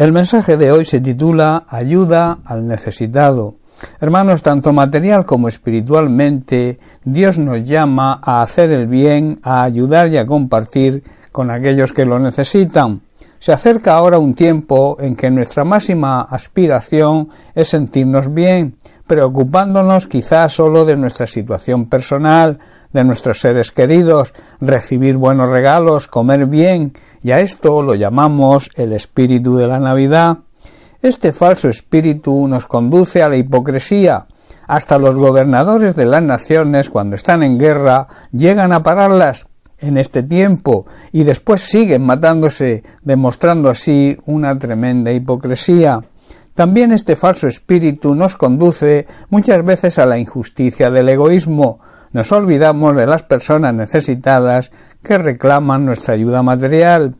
El mensaje de hoy se titula Ayuda al necesitado. Hermanos, tanto material como espiritualmente, Dios nos llama a hacer el bien, a ayudar y a compartir con aquellos que lo necesitan. Se acerca ahora un tiempo en que nuestra máxima aspiración es sentirnos bien, preocupándonos quizás solo de nuestra situación personal, de nuestros seres queridos, recibir buenos regalos, comer bien, y a esto lo llamamos el espíritu de la Navidad. Este falso espíritu nos conduce a la hipocresía. Hasta los gobernadores de las naciones, cuando están en guerra, llegan a pararlas en este tiempo y después siguen matándose, demostrando así una tremenda hipocresía. También este falso espíritu nos conduce muchas veces a la injusticia del egoísmo, nos olvidamos de las personas necesitadas que reclaman nuestra ayuda material.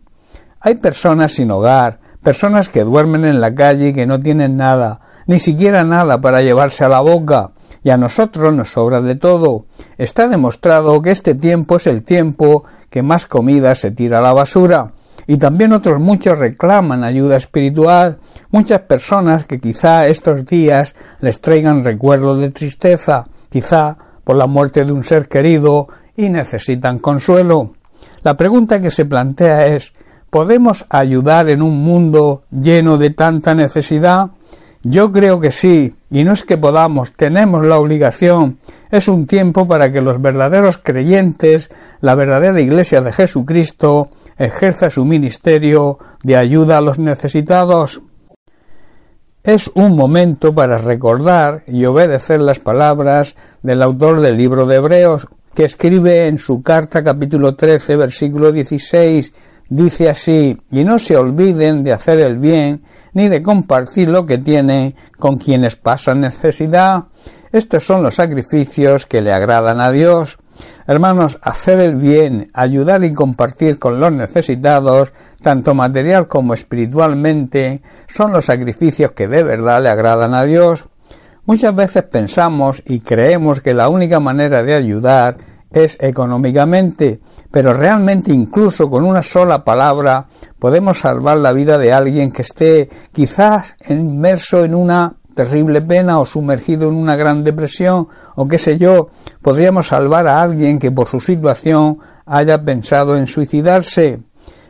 Hay personas sin hogar, personas que duermen en la calle y que no tienen nada, ni siquiera nada para llevarse a la boca, y a nosotros nos sobra de todo. Está demostrado que este tiempo es el tiempo que más comida se tira a la basura. Y también otros muchos reclaman ayuda espiritual, muchas personas que quizá estos días les traigan recuerdos de tristeza, quizá la muerte de un ser querido y necesitan consuelo. La pregunta que se plantea es ¿podemos ayudar en un mundo lleno de tanta necesidad? Yo creo que sí, y no es que podamos, tenemos la obligación. Es un tiempo para que los verdaderos creyentes, la verdadera Iglesia de Jesucristo, ejerza su ministerio de ayuda a los necesitados. Es un momento para recordar y obedecer las palabras del autor del libro de Hebreos, que escribe en su carta capítulo 13 versículo 16, dice así, y no se olviden de hacer el bien, ni de compartir lo que tienen con quienes pasan necesidad. Estos son los sacrificios que le agradan a Dios. Hermanos, hacer el bien, ayudar y compartir con los necesitados, tanto material como espiritualmente, son los sacrificios que de verdad le agradan a Dios. Muchas veces pensamos y creemos que la única manera de ayudar es económicamente, pero realmente incluso con una sola palabra podemos salvar la vida de alguien que esté quizás inmerso en una terrible pena o sumergido en una gran depresión o qué sé yo, podríamos salvar a alguien que por su situación haya pensado en suicidarse.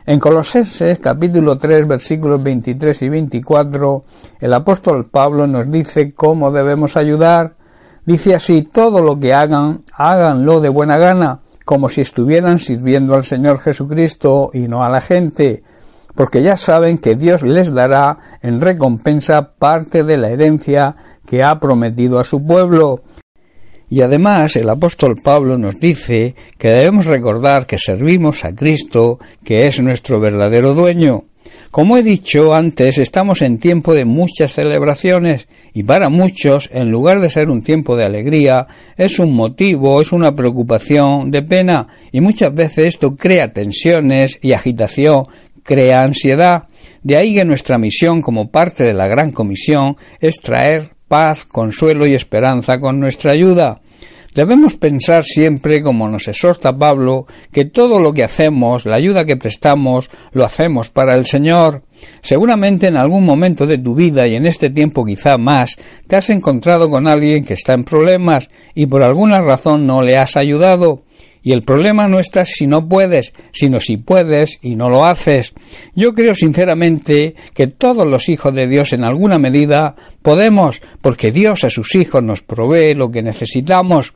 En Colosenses capítulo 3 versículos 23 y 24 el apóstol Pablo nos dice cómo debemos ayudar. Dice así, todo lo que hagan, háganlo de buena gana, como si estuvieran sirviendo al Señor Jesucristo y no a la gente, porque ya saben que Dios les dará en recompensa parte de la herencia que ha prometido a su pueblo. Y además el apóstol Pablo nos dice que debemos recordar que servimos a Cristo, que es nuestro verdadero dueño. Como he dicho antes, estamos en tiempo de muchas celebraciones y para muchos, en lugar de ser un tiempo de alegría, es un motivo, es una preocupación de pena y muchas veces esto crea tensiones y agitación crea ansiedad. De ahí que nuestra misión como parte de la gran comisión es traer paz, consuelo y esperanza con nuestra ayuda. Debemos pensar siempre, como nos exhorta Pablo, que todo lo que hacemos, la ayuda que prestamos, lo hacemos para el Señor. Seguramente en algún momento de tu vida y en este tiempo quizá más, te has encontrado con alguien que está en problemas y por alguna razón no le has ayudado. Y el problema no está si no puedes, sino si puedes y no lo haces. Yo creo sinceramente que todos los hijos de Dios en alguna medida podemos, porque Dios a sus hijos nos provee lo que necesitamos.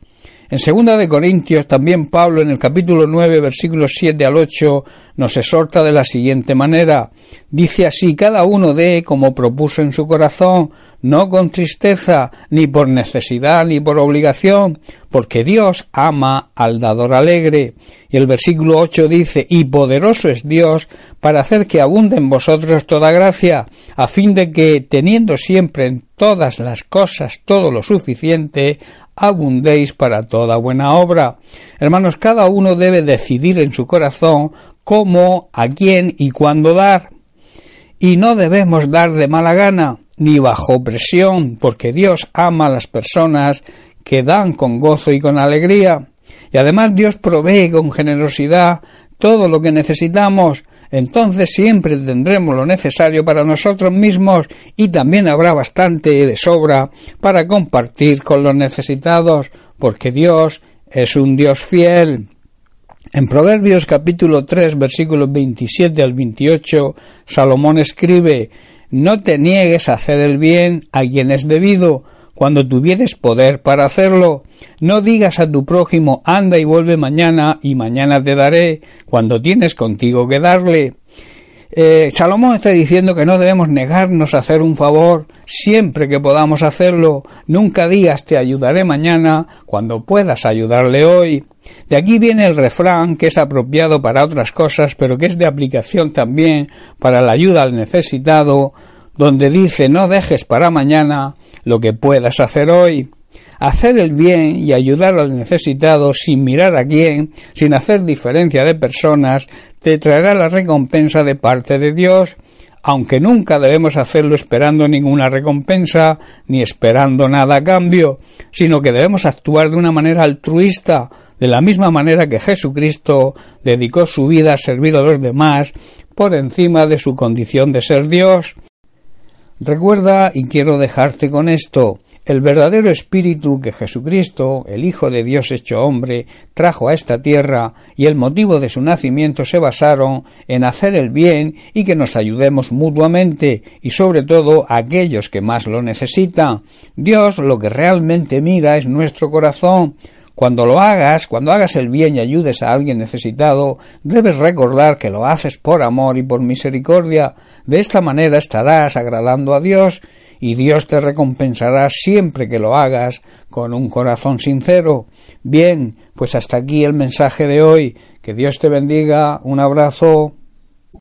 En segunda de Corintios también Pablo en el capítulo 9 versículos 7 al 8 nos exhorta de la siguiente manera. Dice así, cada uno dé como propuso en su corazón, no con tristeza, ni por necesidad, ni por obligación, porque Dios ama al dador alegre. Y el versículo 8 dice, y poderoso es Dios para hacer que abunde en vosotros toda gracia, a fin de que, teniendo siempre en todas las cosas todo lo suficiente, abundéis para toda buena obra. Hermanos, cada uno debe decidir en su corazón cómo, a quién y cuándo dar. Y no debemos dar de mala gana, ni bajo presión, porque Dios ama a las personas que dan con gozo y con alegría. Y además Dios provee con generosidad todo lo que necesitamos. entonces siempre tendremos lo necesario para nosotros mismos y también habrá bastante de sobra para compartir con los necesitados, porque Dios es un Dios fiel. En Proverbios capítulo 3 versículos 27 al 28, Salomón escribe No te niegues a hacer el bien a quien es debido, cuando tuvieres poder para hacerlo. No digas a tu prójimo anda y vuelve mañana y mañana te daré, cuando tienes contigo que darle. Eh, Salomón está diciendo que no debemos negarnos a hacer un favor siempre que podamos hacerlo. Nunca digas te ayudaré mañana cuando puedas ayudarle hoy. De aquí viene el refrán que es apropiado para otras cosas, pero que es de aplicación también para la ayuda al necesitado, donde dice no dejes para mañana lo que puedas hacer hoy. Hacer el bien y ayudar al necesitado sin mirar a quién, sin hacer diferencia de personas, te traerá la recompensa de parte de Dios, aunque nunca debemos hacerlo esperando ninguna recompensa ni esperando nada a cambio, sino que debemos actuar de una manera altruista, de la misma manera que Jesucristo dedicó su vida a servir a los demás por encima de su condición de ser Dios. Recuerda, y quiero dejarte con esto, el verdadero espíritu que Jesucristo, el Hijo de Dios hecho hombre, trajo a esta tierra y el motivo de su nacimiento se basaron en hacer el bien y que nos ayudemos mutuamente y sobre todo a aquellos que más lo necesitan. Dios lo que realmente mira es nuestro corazón, cuando lo hagas, cuando hagas el bien y ayudes a alguien necesitado, debes recordar que lo haces por amor y por misericordia. De esta manera estarás agradando a Dios y Dios te recompensará siempre que lo hagas con un corazón sincero. Bien, pues hasta aquí el mensaje de hoy. Que Dios te bendiga. Un abrazo.